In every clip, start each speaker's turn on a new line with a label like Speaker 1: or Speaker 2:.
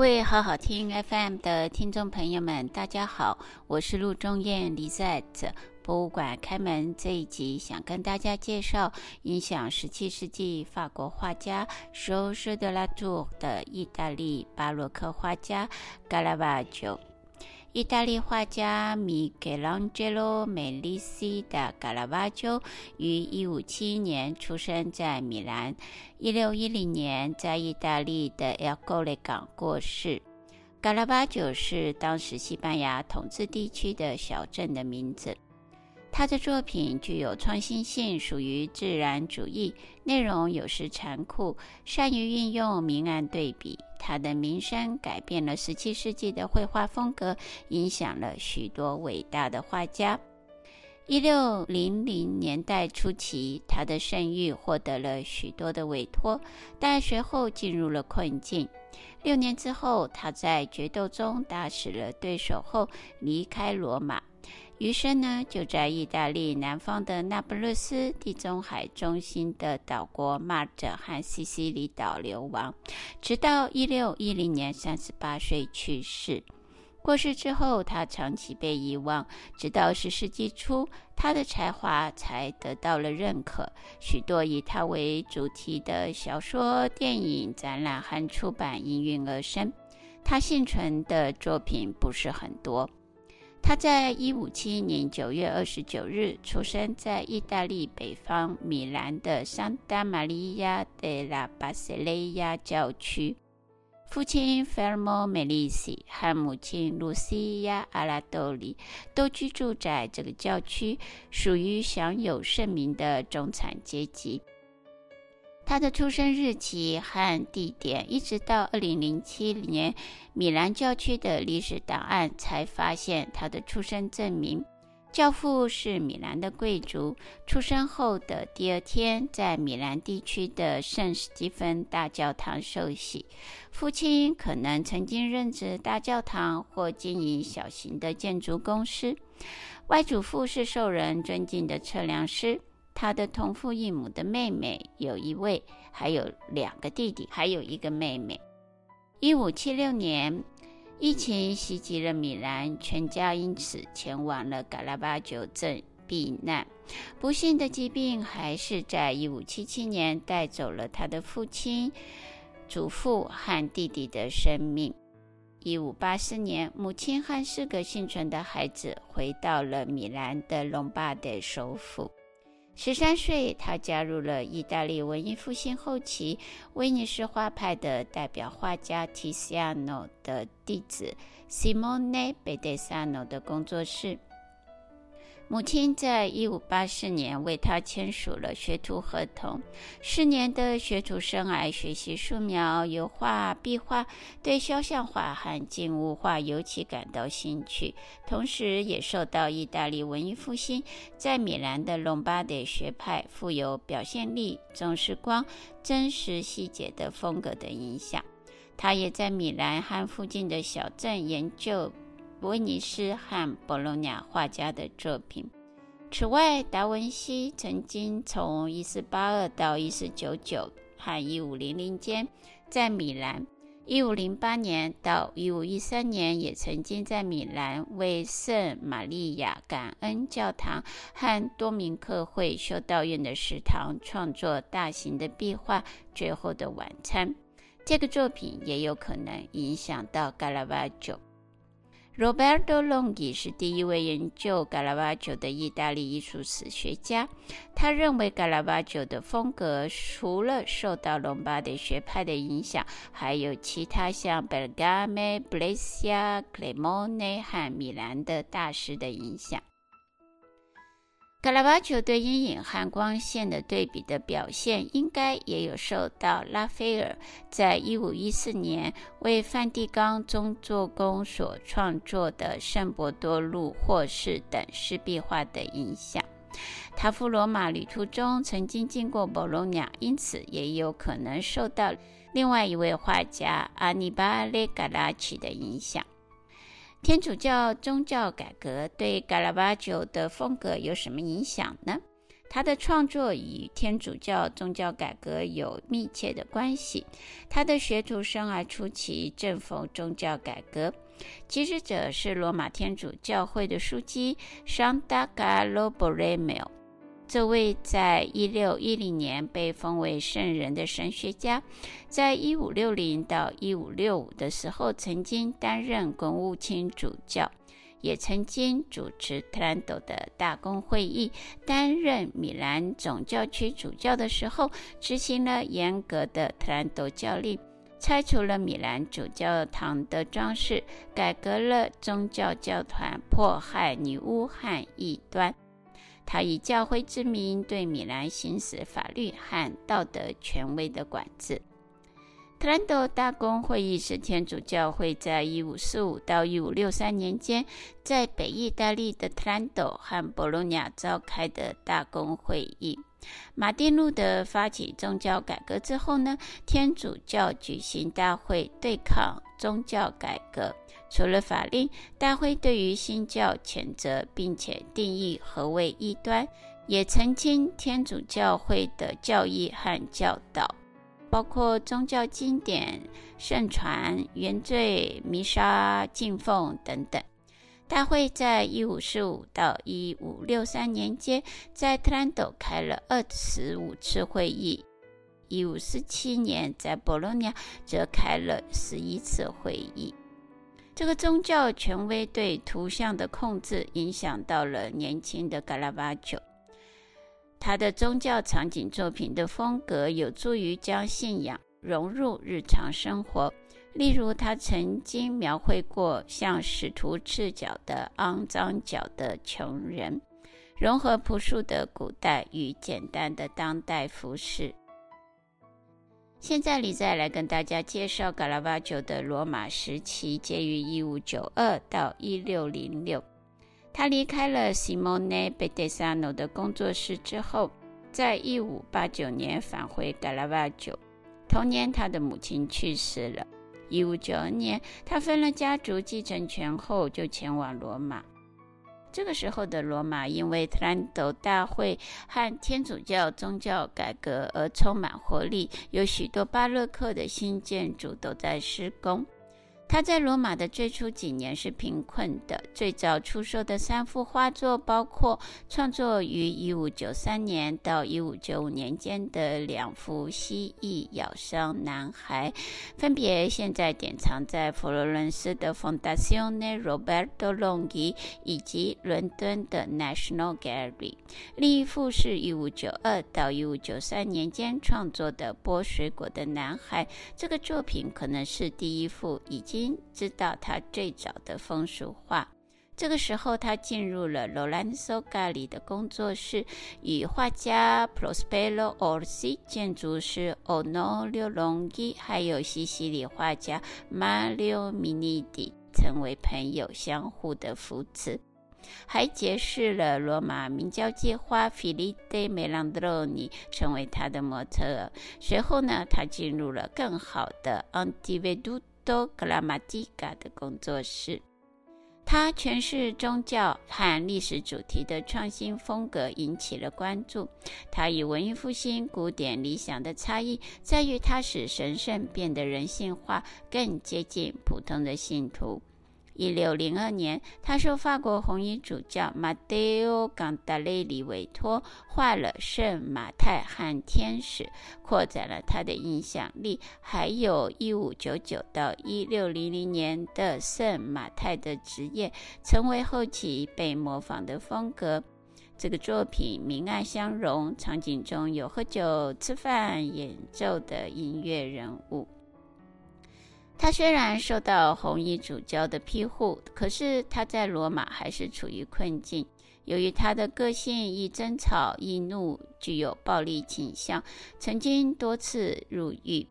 Speaker 1: 各位好好听 FM 的听众朋友们，大家好，我是陆中燕 Lizette。博物馆开门这一集，想跟大家介绍影响十七世纪法国画家 Georges de la Tour 的意大利巴洛克画家 Caravaggio。意大利画家米盖朗基罗·梅利西的卡拉瓦乔于1571年出生在米兰，1610年在意大利的埃戈雷港过世。卡拉瓦乔是当时西班牙统治地区的小镇的名字。他的作品具有创新性，属于自然主义，内容有时残酷，善于运用明暗对比。他的名声改变了17世纪的绘画风格，影响了许多伟大的画家。1600年代初期，他的声誉获得了许多的委托，但随后进入了困境。六年之后，他在决斗中打死了对手后，离开罗马。余生呢，就在意大利南方的那不勒斯、地中海中心的岛国马耳他和西西里岛流亡，直到一六一零年三十八岁去世。过世之后，他长期被遗忘，直到十世纪初，他的才华才得到了认可。许多以他为主题的小说、电影、展览和出版应运而生。他幸存的作品不是很多。他在一五七一年九月二十九日出生在意大利北方米兰的桑达玛利亚德拉巴塞雷亚教区。父亲费尔莫梅利西和母亲露西亚阿拉多里都居住在这个教区，属于享有盛名的中产阶级。他的出生日期和地点，一直到二零零七年，米兰教区的历史档案才发现他的出生证明。教父是米兰的贵族，出生后的第二天，在米兰地区的圣史蒂芬大教堂受洗。父亲可能曾经任职大教堂或经营小型的建筑公司。外祖父是受人尊敬的测量师。他的同父异母的妹妹有一位，还有两个弟弟，还有一个妹妹。一五七六年，疫情袭击了米兰，全家因此前往了卡拉瓦乔镇避难。不幸的疾病还是在一五七七年带走了他的父亲、祖父和弟弟的生命。一五八四年，母亲和四个幸存的孩子回到了米兰的隆巴德首府。十三岁，他加入了意大利文艺复兴后期威尼斯画派的代表画家提西亚诺的弟子西莫内·贝德萨诺的工作室。母亲在一五八四年为他签署了学徒合同。四年的学徒生涯，学习素描、油画、壁画，对肖像画和静物画尤其感到兴趣。同时，也受到意大利文艺复兴在米兰的隆巴德学派富有表现力、重视光、真实细节的风格的影响。他也在米兰和附近的小镇研究。威尼斯和博洛尼亚画家的作品。此外，达文西曾经从1482到1499和1500间，在米兰；1508年到1513年，也曾经在米兰为圣玛利亚感恩教堂和多明克会修道院的食堂创作大型的壁画《最后的晚餐》。这个作品也有可能影响到卡拉瓦乔。Roberto Longhi 是第一位研究卡拉瓦乔的意大利艺术史学家。他认为卡拉瓦乔的风格除了受到隆巴德学派的影响，还有其他像 Bergame、Brescia、Cremona 和米兰的大师的影响。卡拉瓦乔对阴影和光线的对比的表现，应该也有受到拉斐尔在一五一四年为梵蒂冈宗座宫所创作的《圣伯多禄或是》等湿壁画的影响。他赴罗马旅途中曾经经过博洛尼亚，因此也有可能受到另外一位画家阿尼巴列·卡拉奇的影响。天主教宗教改革对卡拉瓦乔的风格有什么影响呢？他的创作与天主教宗教改革有密切的关系。他的学徒生涯初期正逢宗教改革，起始者是罗马天主教会的枢机桑达嘎罗博雷梅奥。这位在一六一零年被封为圣人的神学家，在一五六零到一五六五的时候，曾经担任公务卿主教，也曾经主持特兰多的大公会议。担任米兰总教区主教的时候，执行了严格的特兰多教令，拆除了米兰主教堂的装饰，改革了宗教教团，迫害女巫和异端。他以教会之名对米兰行使法律和道德权威的管制。特兰多大公会议是天主教会在一五四五到一五六三年间在北意大利的特兰多和博洛尼亚召开的大公会议。马丁路德发起宗教改革之后呢，天主教举行大会对抗宗教改革。除了法令，大会对于新教谴责，并且定义何为异端，也澄清天主教会的教义和教导，包括宗教经典、圣传、原罪、弥撒、敬奉等等。大会在一五四五到一五六三年间，在特兰多开了二十五次会议；一五四七年在博洛尼亚则开了十一次会议。这个宗教权威对图像的控制，影响到了年轻的卡拉瓦乔。他的宗教场景作品的风格有助于将信仰融入日常生活。例如，他曾经描绘过像使徒赤脚的肮脏脚的穷人，融合朴素的古代与简单的当代服饰。现在，李再来跟大家介绍卡拉瓦乔的罗马时期，介于一五九二到一六零六。他离开了西莫内·贝蒂萨诺的工作室之后，在一五八九年返回卡拉瓦乔。同年，他的母亲去世了。一五九二年，他分了家族继承权后，就前往罗马。这个时候的罗马，因为特兰多大会和天主教宗教改革而充满活力，有许多巴洛克的新建筑都在施工。他在罗马的最初几年是贫困的。最早出售的三幅画作包括创作于一五九三年到一五九五年间的两幅蜥蜴咬伤男孩，分别现在典藏在佛罗伦斯的 Fondazione Roberto Longhi 以及伦敦的 National Gallery。另一幅是一五九二到一五九三年间创作的剥水果的男孩。这个作品可能是第一幅已经。知道他最早的风俗画。这个时候，他进入了罗兰索·咖里的工作室，与画家 Prospero Orsi、建筑师 Onorio Longhi，还有西西里画家 Mario Minidi 成为朋友，相互的扶持，还结识了罗马名交际花 Filippo Melandroni，成为他的模特。随后呢，他进入了更好的 a n t i v e d u t 多格拉马蒂卡的工作室，他诠释宗教和历史主题的创新风格引起了关注。他与文艺复兴古典理想的差异在于，他使神圣变得人性化，更接近普通的信徒。一六零二年，他受法国红衣主教马蒂奥·冈达雷里委托，画了圣马太和天使，扩展了他的影响力。还有一五九九到一六零零年的圣马太的职业，成为后期被模仿的风格。这个作品明暗相融，场景中有喝酒、吃饭、演奏的音乐人物。他虽然受到红衣主教的庇护，可是他在罗马还是处于困境。由于他的个性易争吵、易怒，具有暴力倾向，曾经多次入狱。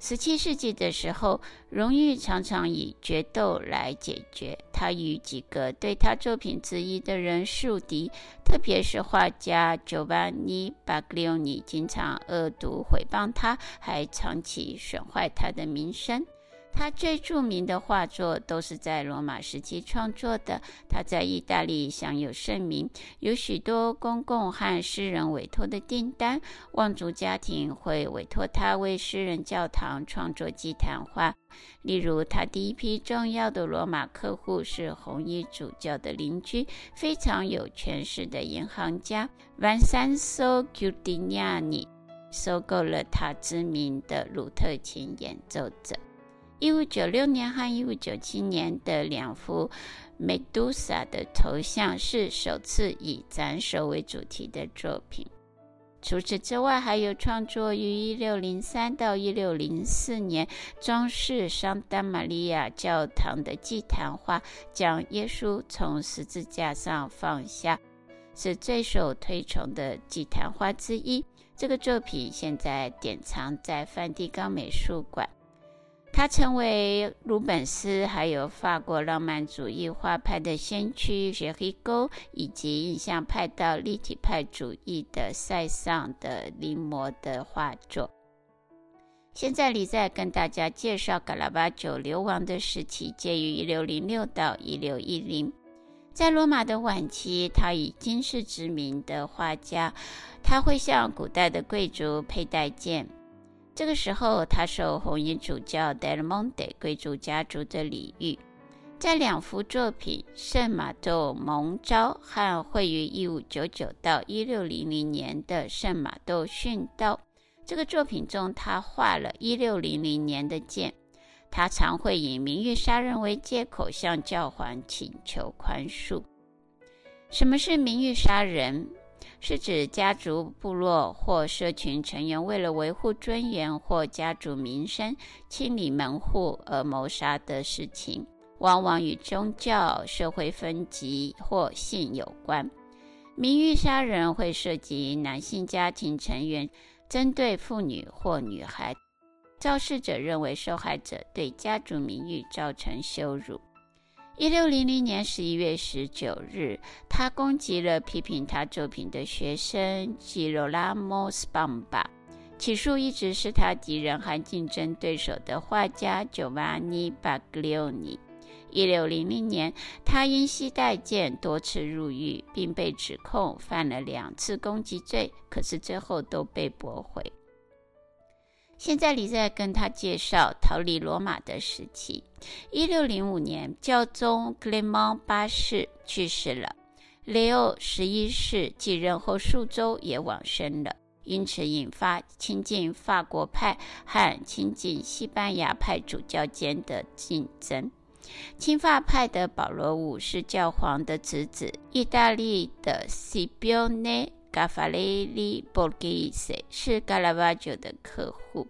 Speaker 1: 十七世纪的时候，荣誉常常以决斗来解决。他与几个对他作品质疑的人树敌，特别是画家 Giovanni Baglioni，经常恶毒诽谤他，还长期损坏他的名声。他最著名的画作都是在罗马时期创作的。他在意大利享有盛名，有许多公共和私人委托的订单。望族家庭会委托他为私人教堂创作祭坛画。例如，他第一批重要的罗马客户是红衣主教的邻居，非常有权势的银行家 Vincenzo Giustiniani，收购了他知名的鲁特琴演奏者。一五九六年和一五九七年的两幅梅杜莎的头像是首次以斩首为主题的作品。除此之外，还有创作于一六零三到一六零四年装饰桑达玛利亚教堂的祭坛画，将耶稣从十字架上放下，是最受推崇的祭坛画之一。这个作品现在典藏在梵蒂冈美术馆。他成为鲁本斯还有法国浪漫主义画派的先驱雪黑勾，以及印象派到立体派主义的塞尚的临摹的画作。现在，李在跟大家介绍卡拉瓦乔流亡的时期，介于一六零六到一六一零。在罗马的晚期，他以惊世知名的画家，他会向古代的贵族佩戴剑。这个时候，他受红衣主教 Del Monte 贵族家族的礼遇，在两幅作品《圣马窦蒙召》和绘于一五九九到一六零零年的《圣马窦训道》这个作品中，他画了一六零零年的剑。他常会以名誉杀人为借口向教皇请求宽恕。什么是名誉杀人？是指家族、部落或社群成员为了维护尊严或家族名声、清理门户而谋杀的事情，往往与宗教、社会分级或性有关。名誉杀人会涉及男性家庭成员针对妇女或女孩，肇事者认为受害者对家族名誉造成羞辱。一六零零年十一月十九日，他攻击了批评他作品的学生吉罗拉莫斯邦巴。起诉一直是他敌人和竞争对手的画家久瓦尼巴格里奥尼。一六零零年，他因携带剑多次入狱，并被指控犯了两次攻击罪，可是最后都被驳回。现在，你在跟他介绍逃离罗马的时期。一六零五年，教宗克雷芒八世去世了，雷欧十一世继任后数周也往生了，因此引发亲近法国派和亲近西班牙派主教间的竞争。亲法派的保罗五世教皇的侄子，意大利的西比内。加法雷利·博吉斯是卡拉瓦乔的客户，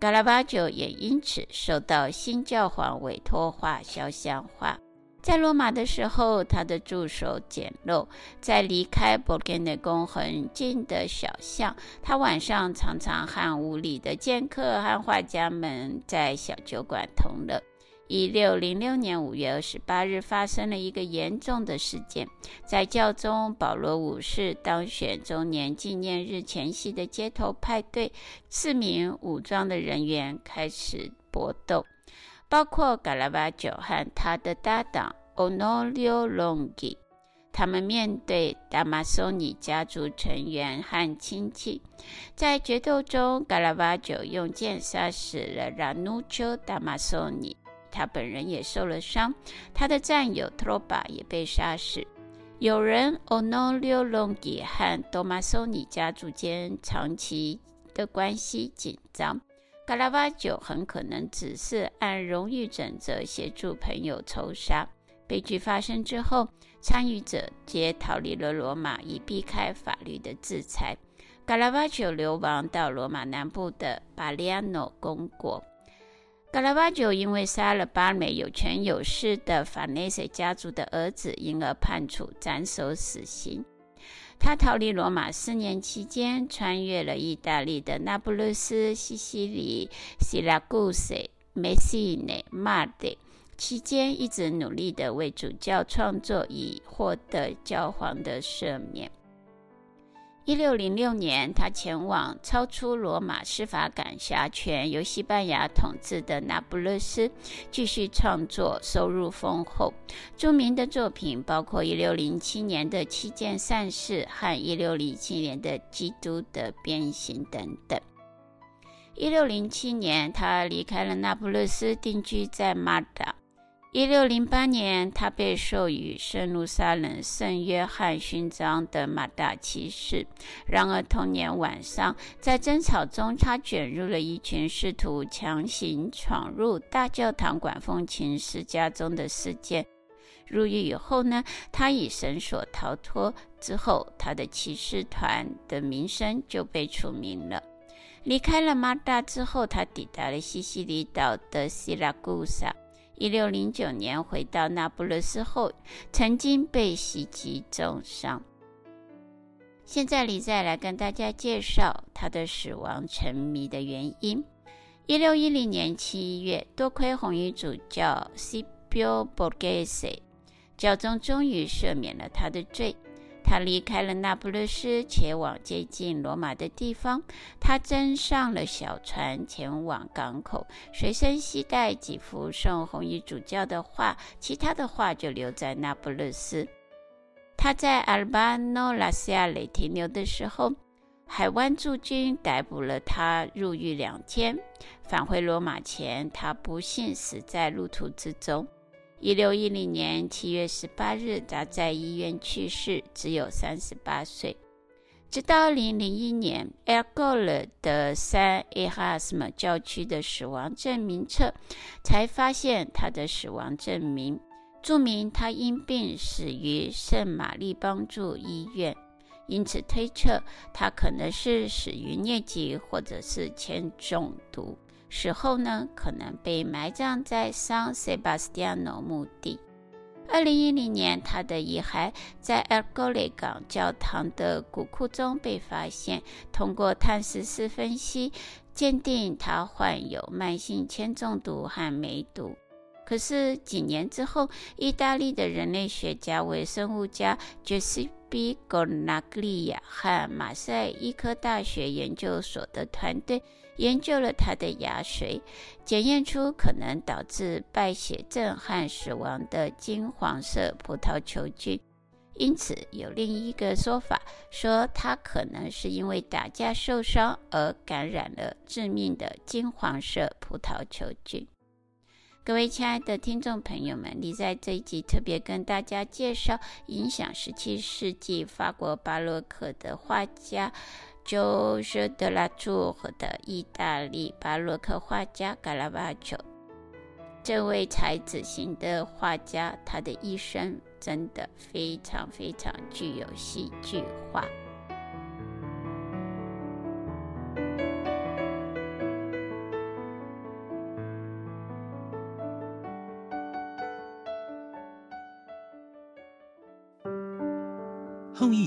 Speaker 1: 卡拉瓦乔也因此受到新教皇委托画肖像画。在罗马的时候，他的助手简陋，在离开博根内宫很近的小巷，他晚上常常和屋里的剑客和画家们在小酒馆同乐。一六零六年五月二十八日，发生了一个严重的事件。在教宗保罗五世当选周年纪念日前夕的街头派对，四名武装的人员开始搏斗，包括嘎拉瓦九和他的搭档奥诺里奥·隆吉。他们面对达马索尼家族成员和亲戚，在决斗中，嘎拉瓦九用剑杀死了拉努丘·达马索尼。他本人也受了伤，他的战友特罗巴也被杀死。有人奥诺利奥·隆吉和多马索尼家族间长期的关系紧张，卡拉瓦乔很可能只是按荣誉准则协助朋友仇杀。悲剧发生之后，参与者皆逃离了罗马，以避开法律的制裁。卡拉瓦乔流亡到罗马南部的巴利亚诺公国。卡拉瓦乔因为杀了巴美有权有势的法内塞家族的儿子，因而判处斩首死刑。他逃离罗马四年期间，穿越了意大利的那不勒斯、西西里、西拉古斯、梅西内、马德。期间一直努力地为主教创作，以获得教皇的赦免。一六零六年，他前往超出罗马司法管辖权、由西班牙统治的那不勒斯，继续创作，收入丰厚。著名的作品包括一六零七年的《七件善事》和一六零七年的《基督的变形》等等。一六零七年，他离开了那不勒斯，定居在马达。一六零八年，他被授予圣路撒冷圣约翰勋章的马达骑士。然而，同年晚上，在争吵中，他卷入了一群试图强行闯入大教堂管风琴师家中的事件。入狱以后呢，他以绳索逃脱。之后，他的骑士团的名声就被除名了。离开了马达之后，他抵达了西西里岛的西拉古萨。一六零九年回到那不勒斯后，曾经被袭击重伤。现在李再来跟大家介绍他的死亡沉迷的原因。一六一零年七月，多亏红衣主教 Cibio Borghese，，教宗终于赦免了他的罪。他离开了那不勒斯，前往接近罗马的地方。他登上了小船，前往港口，随身携带几幅圣红衣主教的画，其他的画就留在那不勒斯。他在阿尔巴诺拉西亚雷停留的时候，海湾驻军逮捕了他，入狱两天。返回罗马前，他不幸死在路途之中。一六一零年七月十八日，他在医院去世，只有三十八岁。直到二零零一年，埃尔戈勒的圣埃哈斯姆教区的死亡证明册才发现他的死亡证明，注明他因病死于圣玛丽帮助医院，因此推测他可能是死于疟疾或者是铅中毒。死后呢，可能被埋葬在圣塞巴斯蒂安诺墓地。二零一零年，他的遗骸在埃尔戈雷港教堂的古库中被发现。通过碳十四分析鉴定，他患有慢性铅中毒和梅毒。可是几年之后，意大利的人类学家、微生物家 Giuseppe Cornaglia 和马赛医科大学研究所的团队。研究了他的牙髓，检验出可能导致败血症和死亡的金黄色葡萄球菌。因此，有另一个说法说，他可能是因为打架受伤而感染了致命的金黄色葡萄球菌。各位亲爱的听众朋友们，你在这一集特别跟大家介绍影响17世纪法国巴洛克的画家。就是德拉祖和的意大利巴洛克画家卡拉瓦乔，这位才子型的画家，他的一生真的非常非常具有戏剧化。